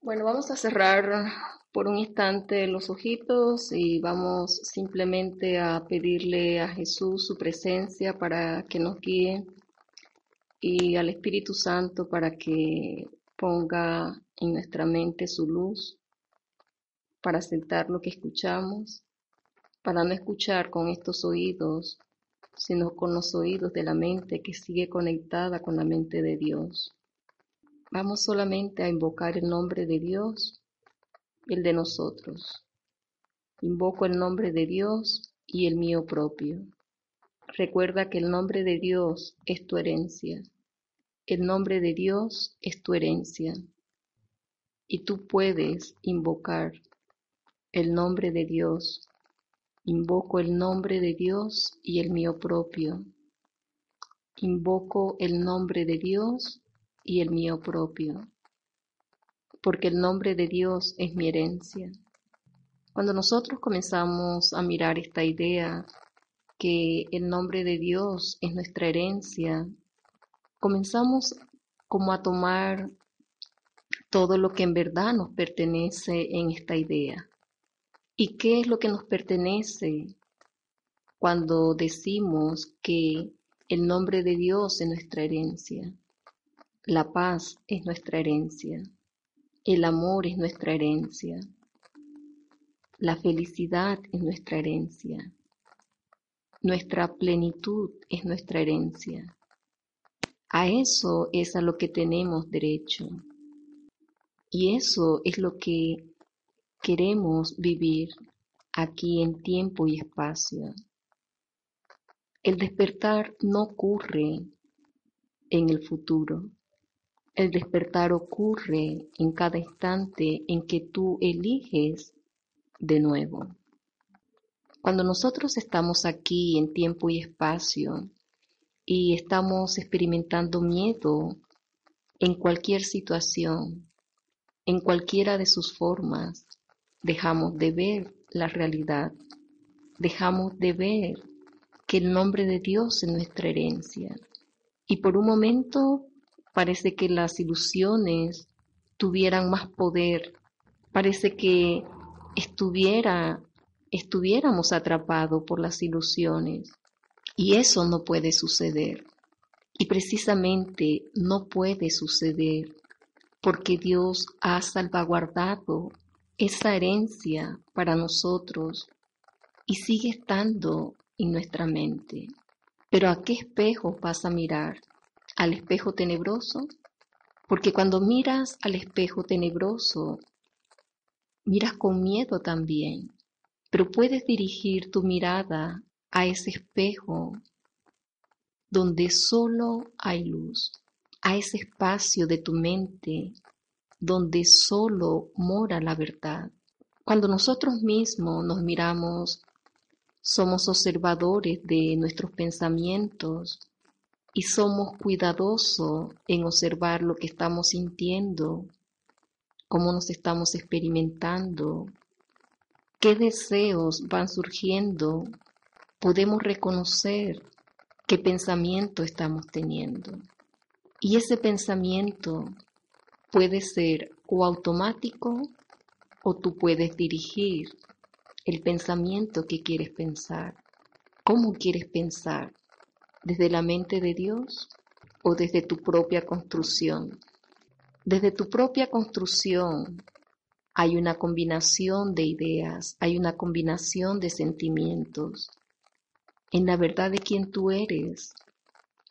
Bueno, vamos a cerrar por un instante los ojitos y vamos simplemente a pedirle a Jesús su presencia para que nos guíe y al Espíritu Santo para que ponga en nuestra mente su luz para aceptar lo que escuchamos, para no escuchar con estos oídos, sino con los oídos de la mente que sigue conectada con la mente de Dios. Vamos solamente a invocar el nombre de Dios, el de nosotros. Invoco el nombre de Dios y el mío propio. Recuerda que el nombre de Dios es tu herencia. El nombre de Dios es tu herencia. Y tú puedes invocar el nombre de Dios. Invoco el nombre de Dios y el mío propio. Invoco el nombre de Dios y el mío propio, porque el nombre de Dios es mi herencia. Cuando nosotros comenzamos a mirar esta idea que el nombre de Dios es nuestra herencia, comenzamos como a tomar todo lo que en verdad nos pertenece en esta idea. ¿Y qué es lo que nos pertenece cuando decimos que el nombre de Dios es nuestra herencia? La paz es nuestra herencia. El amor es nuestra herencia. La felicidad es nuestra herencia. Nuestra plenitud es nuestra herencia. A eso es a lo que tenemos derecho. Y eso es lo que queremos vivir aquí en tiempo y espacio. El despertar no ocurre en el futuro. El despertar ocurre en cada instante en que tú eliges de nuevo. Cuando nosotros estamos aquí en tiempo y espacio y estamos experimentando miedo en cualquier situación, en cualquiera de sus formas, dejamos de ver la realidad, dejamos de ver que el nombre de Dios es nuestra herencia. Y por un momento Parece que las ilusiones tuvieran más poder. Parece que estuviera, estuviéramos atrapados por las ilusiones. Y eso no puede suceder. Y precisamente no puede suceder porque Dios ha salvaguardado esa herencia para nosotros y sigue estando en nuestra mente. Pero ¿a qué espejo vas a mirar? Al espejo tenebroso? Porque cuando miras al espejo tenebroso, miras con miedo también, pero puedes dirigir tu mirada a ese espejo donde solo hay luz, a ese espacio de tu mente donde solo mora la verdad. Cuando nosotros mismos nos miramos, somos observadores de nuestros pensamientos, y somos cuidadosos en observar lo que estamos sintiendo, cómo nos estamos experimentando, qué deseos van surgiendo, podemos reconocer qué pensamiento estamos teniendo. Y ese pensamiento puede ser o automático o tú puedes dirigir el pensamiento que quieres pensar. ¿Cómo quieres pensar? Desde la mente de Dios o desde tu propia construcción. Desde tu propia construcción hay una combinación de ideas, hay una combinación de sentimientos. En la verdad de quien tú eres,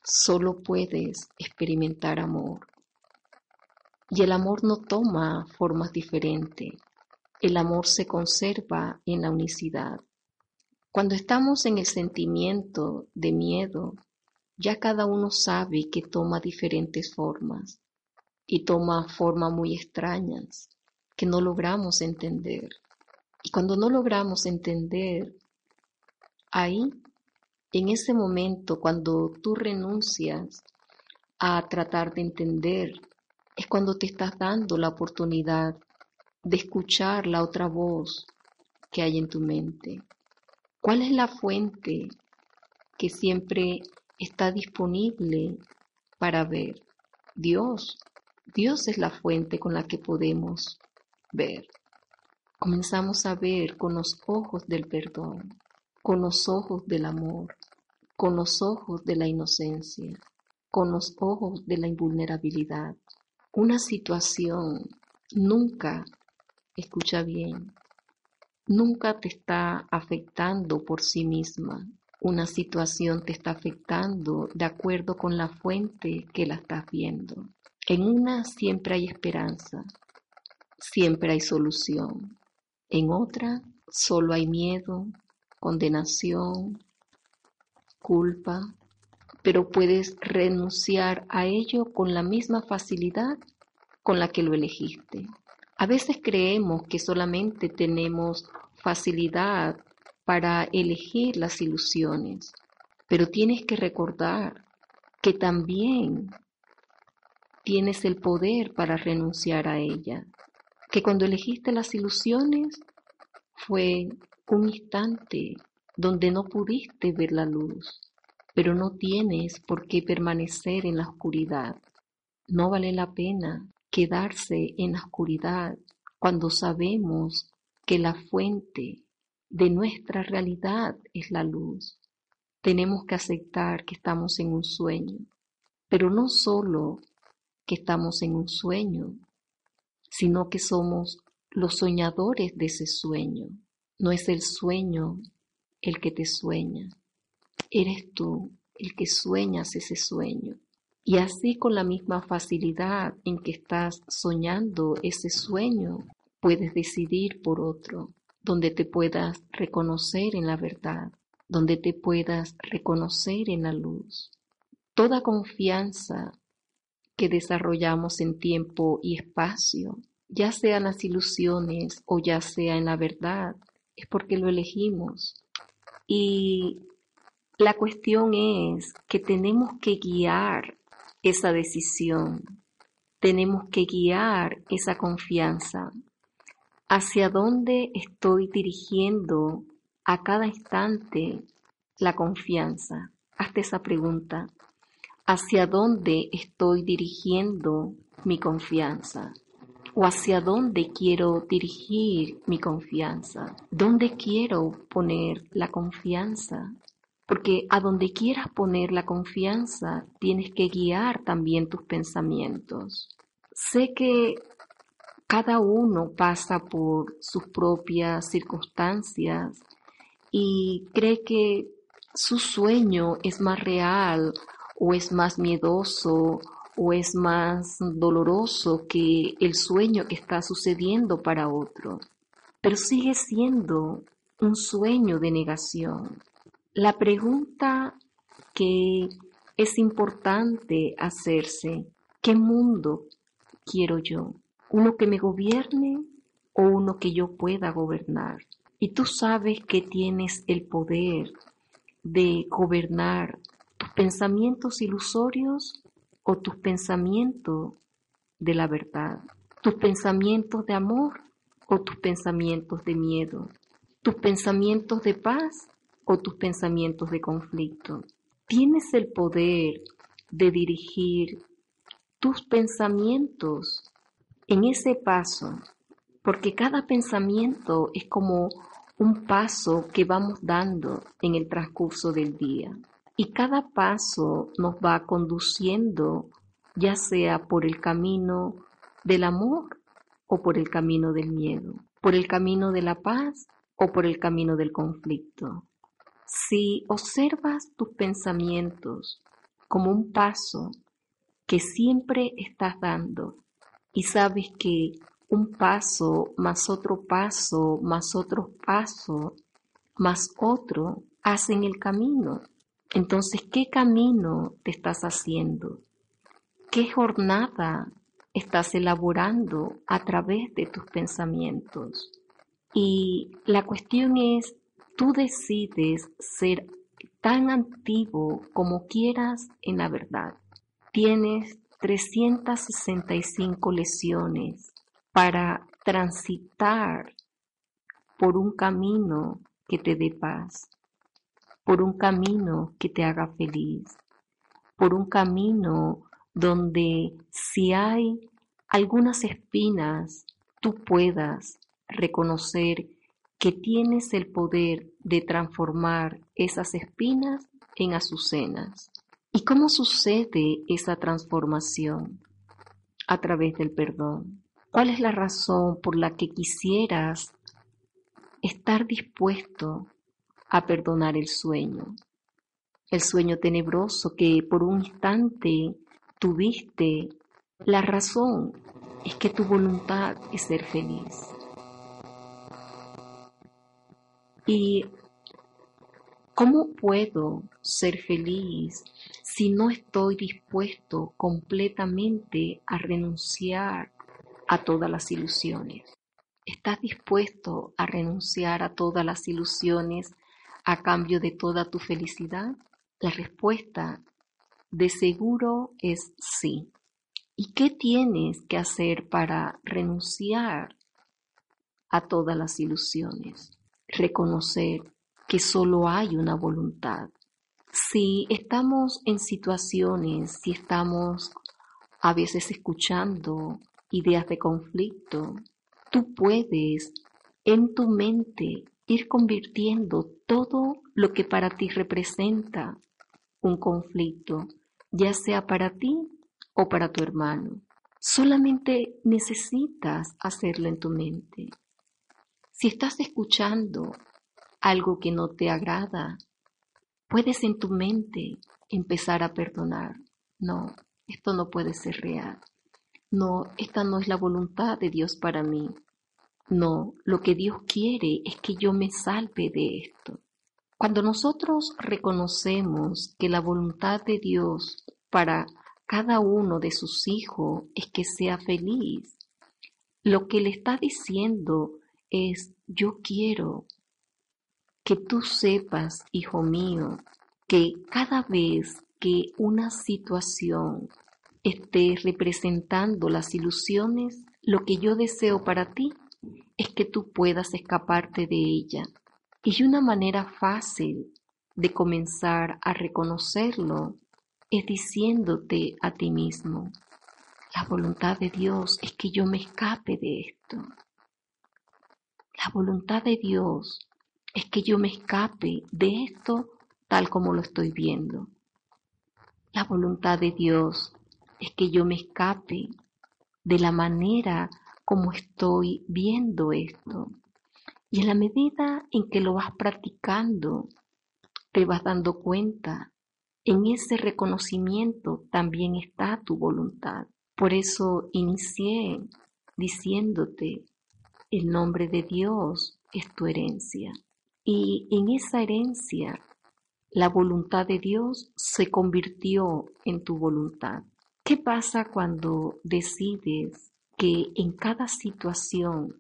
solo puedes experimentar amor. Y el amor no toma formas diferentes, el amor se conserva en la unicidad. Cuando estamos en el sentimiento de miedo, ya cada uno sabe que toma diferentes formas y toma formas muy extrañas. que no logramos entender. Y cuando no logramos entender, ahí, en ese momento, cuando tú renuncias a tratar de entender, es cuando te estás dando la oportunidad de escuchar la otra voz que hay en tu mente. ¿Cuál es la fuente que siempre está disponible para ver? Dios. Dios es la fuente con la que podemos ver. Comenzamos a ver con los ojos del perdón, con los ojos del amor, con los ojos de la inocencia, con los ojos de la invulnerabilidad. Una situación nunca, escucha bien, nunca te está afectando por sí misma. Una situación te está afectando de acuerdo con la fuente que la estás viendo. En una siempre hay esperanza, siempre hay solución. En otra solo hay miedo, condenación, culpa, pero puedes renunciar a ello con la misma facilidad con la que lo elegiste. A veces creemos que solamente tenemos facilidad para elegir las ilusiones, pero tienes que recordar que también tienes el poder para renunciar a ella, que cuando elegiste las ilusiones fue un instante donde no pudiste ver la luz, pero no tienes por qué permanecer en la oscuridad. No vale la pena quedarse en la oscuridad cuando sabemos que la fuente de nuestra realidad es la luz. Tenemos que aceptar que estamos en un sueño, pero no solo que estamos en un sueño, sino que somos los soñadores de ese sueño. No es el sueño el que te sueña, Eres tú el que sueñas ese sueño. Y así con la misma facilidad en que estás soñando ese sueño, puedes decidir por otro, donde te puedas reconocer en la verdad, donde te puedas reconocer en la luz. Toda confianza que desarrollamos en tiempo y espacio, ya sean las ilusiones o ya sea en la verdad, es porque lo elegimos. Y la cuestión es que tenemos que guiar esa decisión, tenemos que guiar esa confianza. ¿Hacia dónde estoy dirigiendo a cada instante la confianza? Hazte esa pregunta. ¿Hacia dónde estoy dirigiendo mi confianza? ¿O hacia dónde quiero dirigir mi confianza? ¿Dónde quiero poner la confianza? Porque a donde quieras poner la confianza, tienes que guiar también tus pensamientos. Sé que cada uno pasa por sus propias circunstancias y cree que su sueño es más real o es más miedoso o es más doloroso que el sueño que está sucediendo para otro, pero sigue siendo un sueño de negación. La pregunta que es importante hacerse, ¿qué mundo quiero yo? ¿Uno que me gobierne o uno que yo pueda gobernar? Y tú sabes que tienes el poder de gobernar tus pensamientos ilusorios o tus pensamientos de la verdad, tus pensamientos de amor o tus pensamientos de miedo, tus pensamientos de paz o tus pensamientos de conflicto. Tienes el poder de dirigir tus pensamientos en ese paso, porque cada pensamiento es como un paso que vamos dando en el transcurso del día. Y cada paso nos va conduciendo ya sea por el camino del amor o por el camino del miedo, por el camino de la paz o por el camino del conflicto. Si observas tus pensamientos como un paso que siempre estás dando y sabes que un paso más otro paso más otro paso más otro hacen el camino. Entonces, ¿qué camino te estás haciendo? ¿Qué jornada estás elaborando a través de tus pensamientos. Y la cuestión es, tú decides ser tan antiguo como quieras en la verdad. Tienes 365 lesiones para transitar por un camino que te dé paz, por un camino que te haga feliz, por un camino donde si hay algunas espinas, tú puedas reconocer que tienes el poder de transformar esas espinas en azucenas. ¿Y cómo sucede esa transformación? A través del perdón. ¿Cuál es la razón por la que quisieras estar dispuesto a perdonar el sueño? El sueño tenebroso que por un instante tuviste. La razón es que tu voluntad es ser feliz. ¿Y cómo puedo ser feliz si no estoy dispuesto completamente a renunciar a todas las ilusiones? ¿Estás dispuesto a renunciar a todas las ilusiones a cambio de toda tu felicidad? La respuesta de seguro es sí. ¿Y qué tienes que hacer para renunciar a todas las ilusiones? Reconocer que solo hay una voluntad. Si estamos en situaciones, si estamos a veces escuchando ideas de conflicto, tú puedes en tu mente ir convirtiendo todo lo que para ti representa un conflicto, ya sea para ti o para tu hermano. Solamente necesitas hacerlo en tu mente. Si estás escuchando algo que no te agrada, puedes en tu mente empezar a perdonar. No, esto no puede ser real. No, esta no es la voluntad de Dios para mí. No, lo que Dios quiere es que yo me salve de esto. Cuando nosotros reconocemos que la voluntad de Dios para cada uno de sus hijos es que sea feliz, lo que le está diciendo es, yo quiero que tú sepas, hijo mío, que cada vez que una situación esté representando las ilusiones, lo que yo deseo para ti es que tú puedas escaparte de ella y una manera fácil de comenzar a reconocerlo es diciéndote a ti mismo, la voluntad de Dios es que yo me escape de esto. La voluntad de Dios es que yo me escape de esto tal como lo estoy viendo. La voluntad de Dios es que yo me escape de la manera como estoy viendo esto. Y en la medida en que lo vas practicando, te vas dando cuenta, en ese reconocimiento también está tu voluntad. Por eso inicié diciéndote, el nombre de Dios es tu herencia. Y en esa herencia, la voluntad de Dios se convirtió en tu voluntad. ¿Qué pasa cuando decides que en cada situación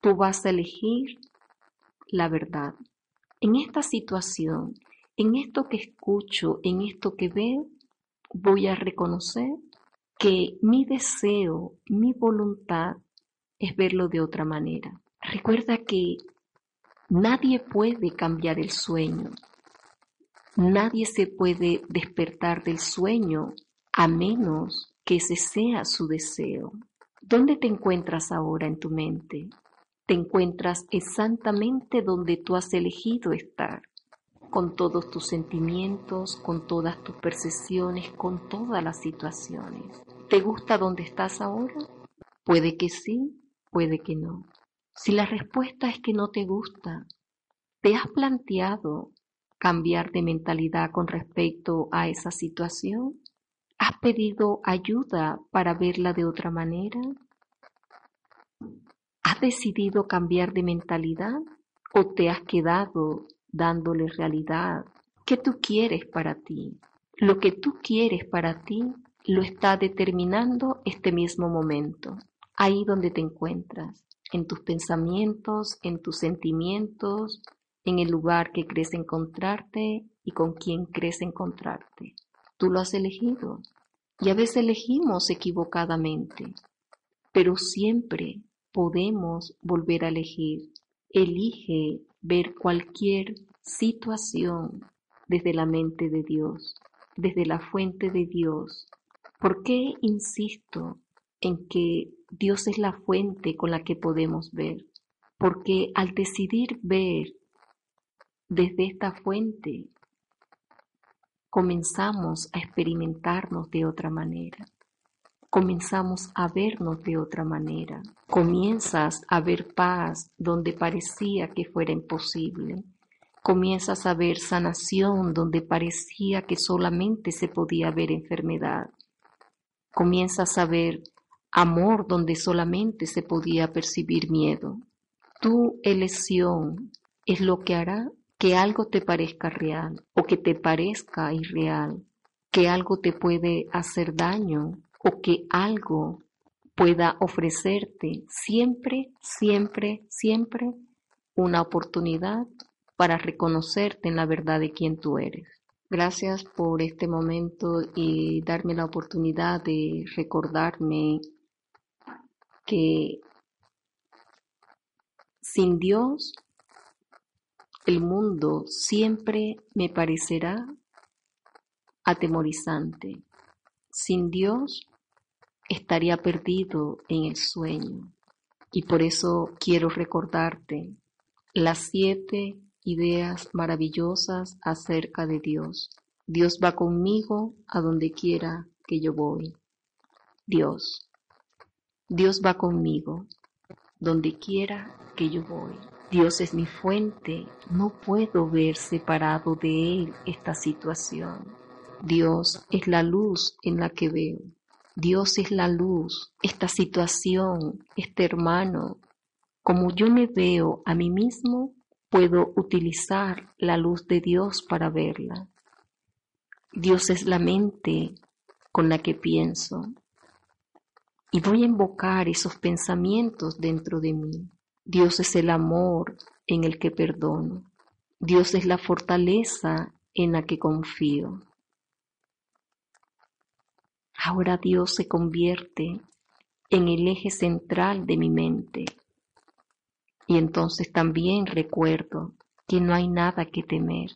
tú vas a elegir la verdad. En esta situación, en esto que escucho, en esto que veo, voy a reconocer que mi deseo, mi voluntad es verlo de otra manera. Recuerda que nadie puede cambiar el sueño. Nadie se puede despertar del sueño a menos que ese sea su deseo. ¿Dónde te encuentras ahora en tu mente? te encuentras exactamente donde tú has elegido estar, con todos tus sentimientos, con todas tus percepciones, con todas las situaciones. ¿Te gusta donde estás ahora? Puede que sí, puede que no. Si la respuesta es que no te gusta, ¿te has planteado cambiar de mentalidad con respecto a esa situación? ¿Has pedido ayuda para verla de otra manera? ¿Has decidido cambiar de mentalidad o te has quedado dándole realidad? ¿Qué tú quieres para ti? Lo que tú quieres para ti lo está determinando este mismo momento, ahí donde te encuentras, en tus pensamientos, en tus sentimientos, en el lugar que crees encontrarte y con quien crees encontrarte. Tú lo has elegido y a veces elegimos equivocadamente, pero siempre podemos volver a elegir. Elige ver cualquier situación desde la mente de Dios, desde la fuente de Dios. ¿Por qué insisto en que Dios es la fuente con la que podemos ver? Porque al decidir ver desde esta fuente, comenzamos a experimentarnos de otra manera comenzamos a vernos de otra manera. Comienzas a ver paz donde parecía que fuera imposible. Comienzas a ver sanación donde parecía que solamente se podía ver enfermedad. Comienzas a ver amor donde solamente se podía percibir miedo. Tu elección es lo que hará que algo te parezca real o que te parezca irreal, que algo te puede hacer daño o que algo pueda ofrecerte siempre, siempre, siempre una oportunidad para reconocerte en la verdad de quien tú eres. Gracias por este momento y darme la oportunidad de recordarme que sin Dios el mundo siempre me parecerá atemorizante. Sin Dios estaría perdido en el sueño. Y por eso quiero recordarte las siete ideas maravillosas acerca de Dios. Dios va conmigo a donde quiera que yo voy. Dios. Dios va conmigo donde quiera que yo voy. Dios es mi fuente, no puedo ver separado de Él esta situación. Dios es la luz en la que veo. Dios es la luz, esta situación, este hermano. Como yo me veo a mí mismo, puedo utilizar la luz de Dios para verla. Dios es la mente con la que pienso. Y voy a invocar esos pensamientos dentro de mí. Dios es el amor en el que perdono. Dios es la fortaleza en la que confío. Ahora Dios se convierte en el eje central de mi mente. Y entonces también recuerdo que no hay nada que temer.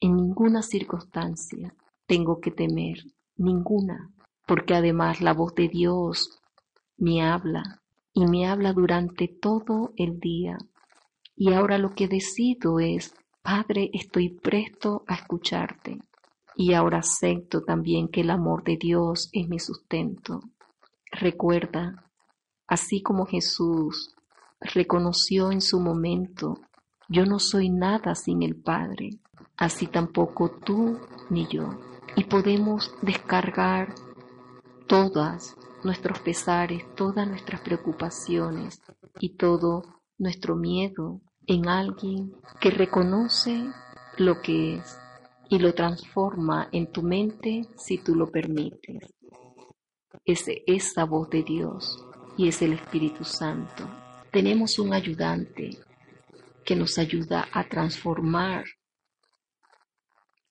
En ninguna circunstancia tengo que temer, ninguna, porque además la voz de Dios me habla y me habla durante todo el día. Y ahora lo que decido es, Padre, estoy presto a escucharte. Y ahora acepto también que el amor de Dios es mi sustento. Recuerda, así como Jesús reconoció en su momento, yo no soy nada sin el Padre, así tampoco tú ni yo. Y podemos descargar todas nuestros pesares, todas nuestras preocupaciones y todo nuestro miedo en alguien que reconoce lo que es y lo transforma en tu mente si tú lo permites. Es esa voz de Dios y es el Espíritu Santo. Tenemos un ayudante que nos ayuda a transformar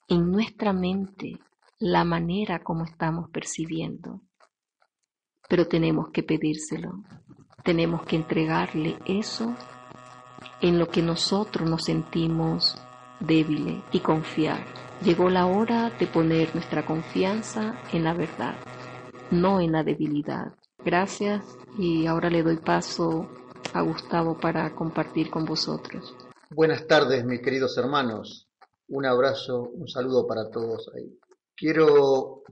en nuestra mente la manera como estamos percibiendo. Pero tenemos que pedírselo, tenemos que entregarle eso en lo que nosotros nos sentimos débiles y confiar. Llegó la hora de poner nuestra confianza en la verdad, no en la debilidad. Gracias y ahora le doy paso a Gustavo para compartir con vosotros. Buenas tardes, mis queridos hermanos. Un abrazo, un saludo para todos ahí. Quiero,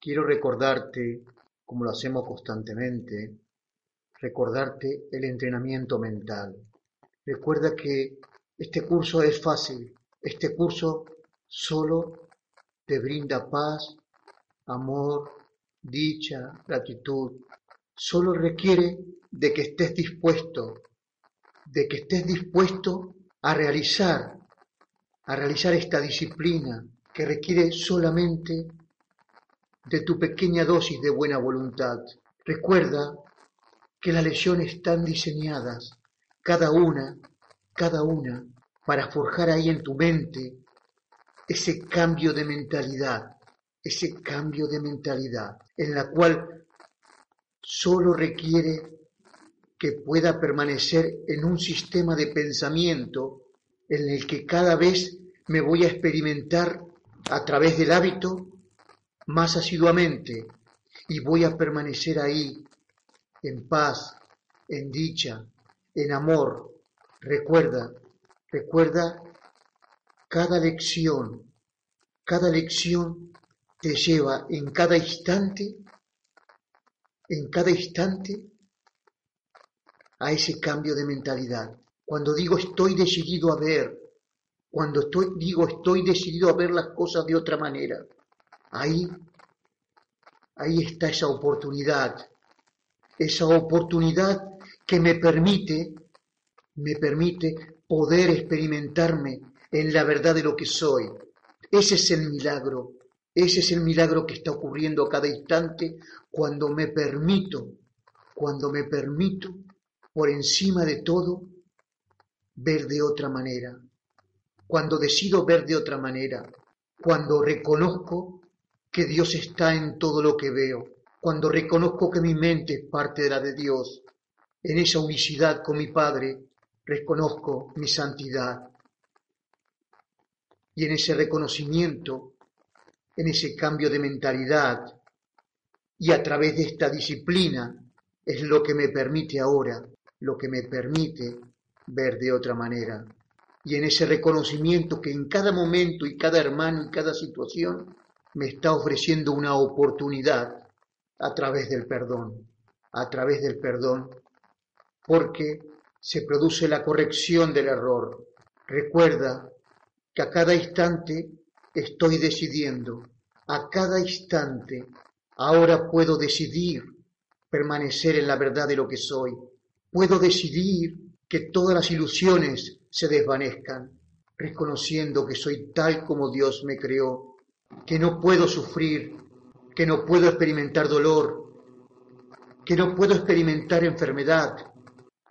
quiero recordarte, como lo hacemos constantemente, recordarte el entrenamiento mental. Recuerda que este curso es fácil. Este curso solo te brinda paz, amor, dicha, gratitud. Solo requiere de que estés dispuesto, de que estés dispuesto a realizar, a realizar esta disciplina que requiere solamente de tu pequeña dosis de buena voluntad. Recuerda que las lecciones están diseñadas, cada una, cada una, para forjar ahí en tu mente ese cambio de mentalidad, ese cambio de mentalidad, en la cual solo requiere que pueda permanecer en un sistema de pensamiento en el que cada vez me voy a experimentar a través del hábito más asiduamente y voy a permanecer ahí en paz, en dicha, en amor. Recuerda, recuerda, cada lección, cada lección te lleva en cada instante, en cada instante, a ese cambio de mentalidad. Cuando digo estoy decidido a ver, cuando estoy, digo estoy decidido a ver las cosas de otra manera, ahí, ahí está esa oportunidad, esa oportunidad que me permite, me permite poder experimentarme en la verdad de lo que soy. Ese es el milagro, ese es el milagro que está ocurriendo a cada instante cuando me permito, cuando me permito, por encima de todo, ver de otra manera. Cuando decido ver de otra manera, cuando reconozco que Dios está en todo lo que veo, cuando reconozco que mi mente es parte de la de Dios, en esa unicidad con mi Padre, reconozco mi santidad. Y en ese reconocimiento, en ese cambio de mentalidad, y a través de esta disciplina, es lo que me permite ahora, lo que me permite ver de otra manera. Y en ese reconocimiento que en cada momento y cada hermano y cada situación me está ofreciendo una oportunidad a través del perdón, a través del perdón, porque se produce la corrección del error. Recuerda que a cada instante estoy decidiendo, a cada instante ahora puedo decidir permanecer en la verdad de lo que soy. Puedo decidir que todas las ilusiones se desvanezcan, reconociendo que soy tal como Dios me creó que no puedo sufrir, que no puedo experimentar dolor, que no puedo experimentar enfermedad,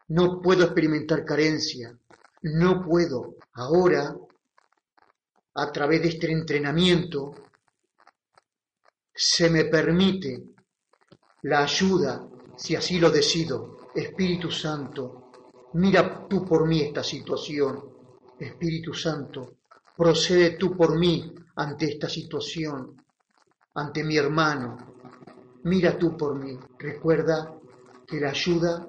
no puedo experimentar carencia, no puedo. Ahora, a través de este entrenamiento, se me permite la ayuda, si así lo decido. Espíritu Santo, mira tú por mí esta situación. Espíritu Santo, procede tú por mí ante esta situación, ante mi hermano. Mira tú por mí. Recuerda que la ayuda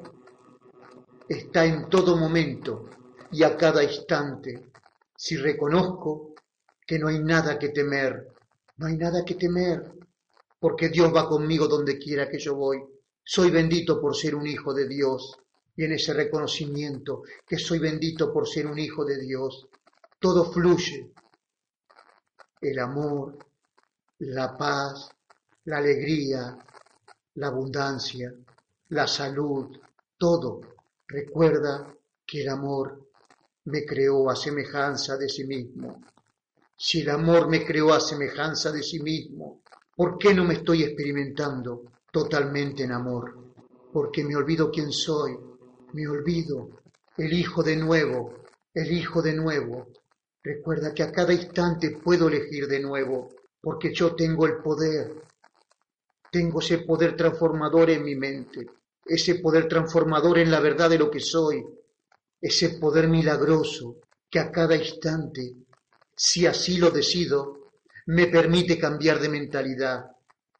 está en todo momento y a cada instante. Si reconozco que no hay nada que temer, no hay nada que temer, porque Dios va conmigo donde quiera que yo voy. Soy bendito por ser un hijo de Dios y en ese reconocimiento que soy bendito por ser un hijo de Dios, todo fluye, el amor, la paz, la alegría, la abundancia, la salud, todo. Recuerda que el amor me creó a semejanza de sí mismo. Si el amor me creó a semejanza de sí mismo, ¿por qué no me estoy experimentando totalmente en amor? Porque me olvido quién soy, me olvido, el hijo de nuevo, el hijo de nuevo, Recuerda que a cada instante puedo elegir de nuevo, porque yo tengo el poder. Tengo ese poder transformador en mi mente, ese poder transformador en la verdad de lo que soy, ese poder milagroso que a cada instante, si así lo decido, me permite cambiar de mentalidad.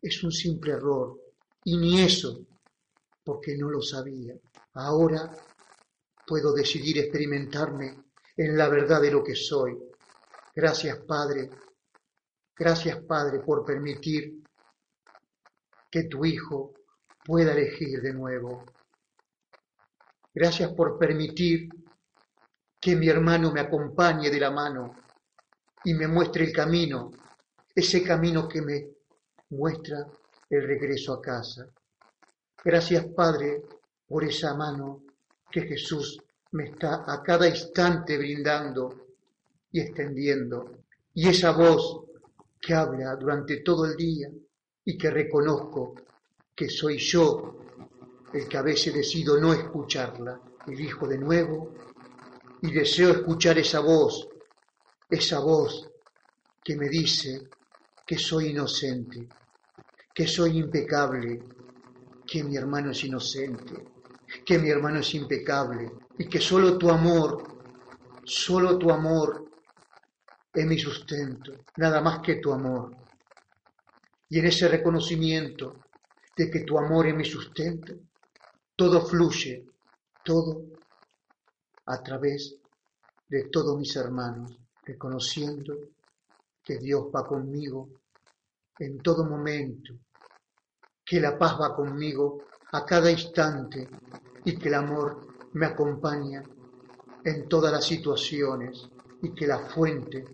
Es un simple error, y ni eso, porque no lo sabía. Ahora puedo decidir experimentarme en la verdad de lo que soy. Gracias, Padre. Gracias, Padre, por permitir que tu Hijo pueda elegir de nuevo. Gracias por permitir que mi hermano me acompañe de la mano y me muestre el camino, ese camino que me muestra el regreso a casa. Gracias, Padre, por esa mano que Jesús me está a cada instante brindando y extendiendo. Y esa voz que habla durante todo el día y que reconozco que soy yo el que a veces decido no escucharla. Elijo de nuevo y deseo escuchar esa voz, esa voz que me dice que soy inocente, que soy impecable, que mi hermano es inocente, que mi hermano es impecable y que solo tu amor, solo tu amor es mi sustento, nada más que tu amor. Y en ese reconocimiento de que tu amor es mi sustento, todo fluye, todo a través de todos mis hermanos, reconociendo que Dios va conmigo en todo momento, que la paz va conmigo a cada instante y que el amor me acompaña en todas las situaciones y que la fuente,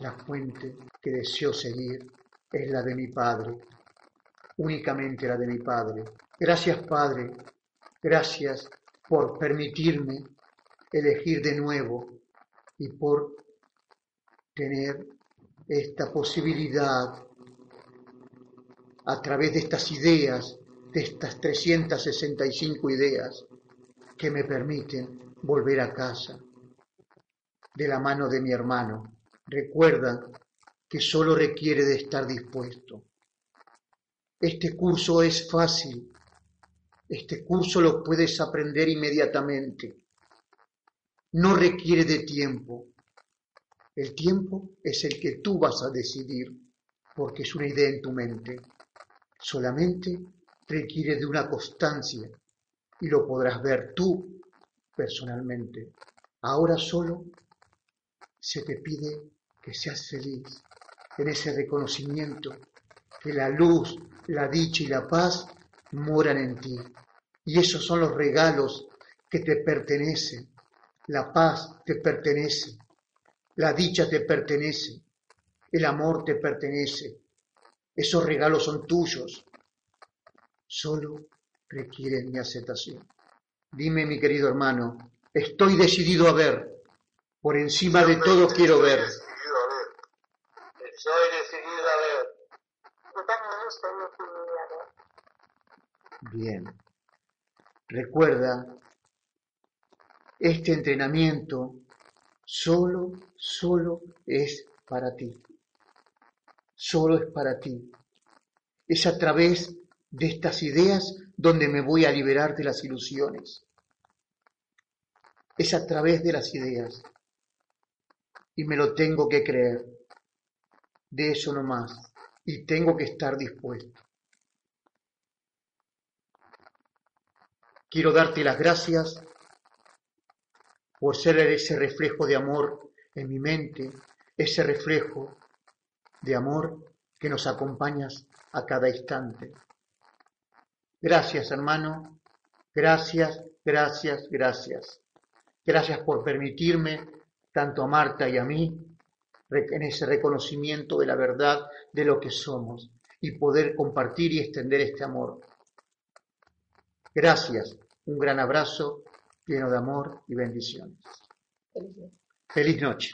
la fuente que deseo seguir es la de mi Padre, únicamente la de mi Padre. Gracias Padre, gracias por permitirme elegir de nuevo y por tener esta posibilidad a través de estas ideas, de estas 365 ideas que me permiten volver a casa de la mano de mi hermano. Recuerda que solo requiere de estar dispuesto. Este curso es fácil. Este curso lo puedes aprender inmediatamente. No requiere de tiempo. El tiempo es el que tú vas a decidir porque es una idea en tu mente solamente requiere de una constancia y lo podrás ver tú personalmente. Ahora solo se te pide que seas feliz en ese reconocimiento que la luz, la dicha y la paz moran en ti. Y esos son los regalos que te pertenecen. La paz te pertenece, la dicha te pertenece, el amor te pertenece, esos regalos son tuyos. Solo requieren mi aceptación. Dime, mi querido hermano, estoy decidido a ver. Por encima de todo quiero ver. Estoy decidido a ver. Yo también estoy decidido a ver. Bien. Recuerda, este entrenamiento solo, solo es para ti solo es para ti. Es a través de estas ideas donde me voy a liberar de las ilusiones. Es a través de las ideas. Y me lo tengo que creer. De eso no más. Y tengo que estar dispuesto. Quiero darte las gracias por ser ese reflejo de amor en mi mente, ese reflejo de amor que nos acompañas a cada instante. Gracias, hermano. Gracias, gracias, gracias. Gracias por permitirme, tanto a Marta y a mí, en ese reconocimiento de la verdad de lo que somos y poder compartir y extender este amor. Gracias. Un gran abrazo lleno de amor y bendiciones. Feliz noche.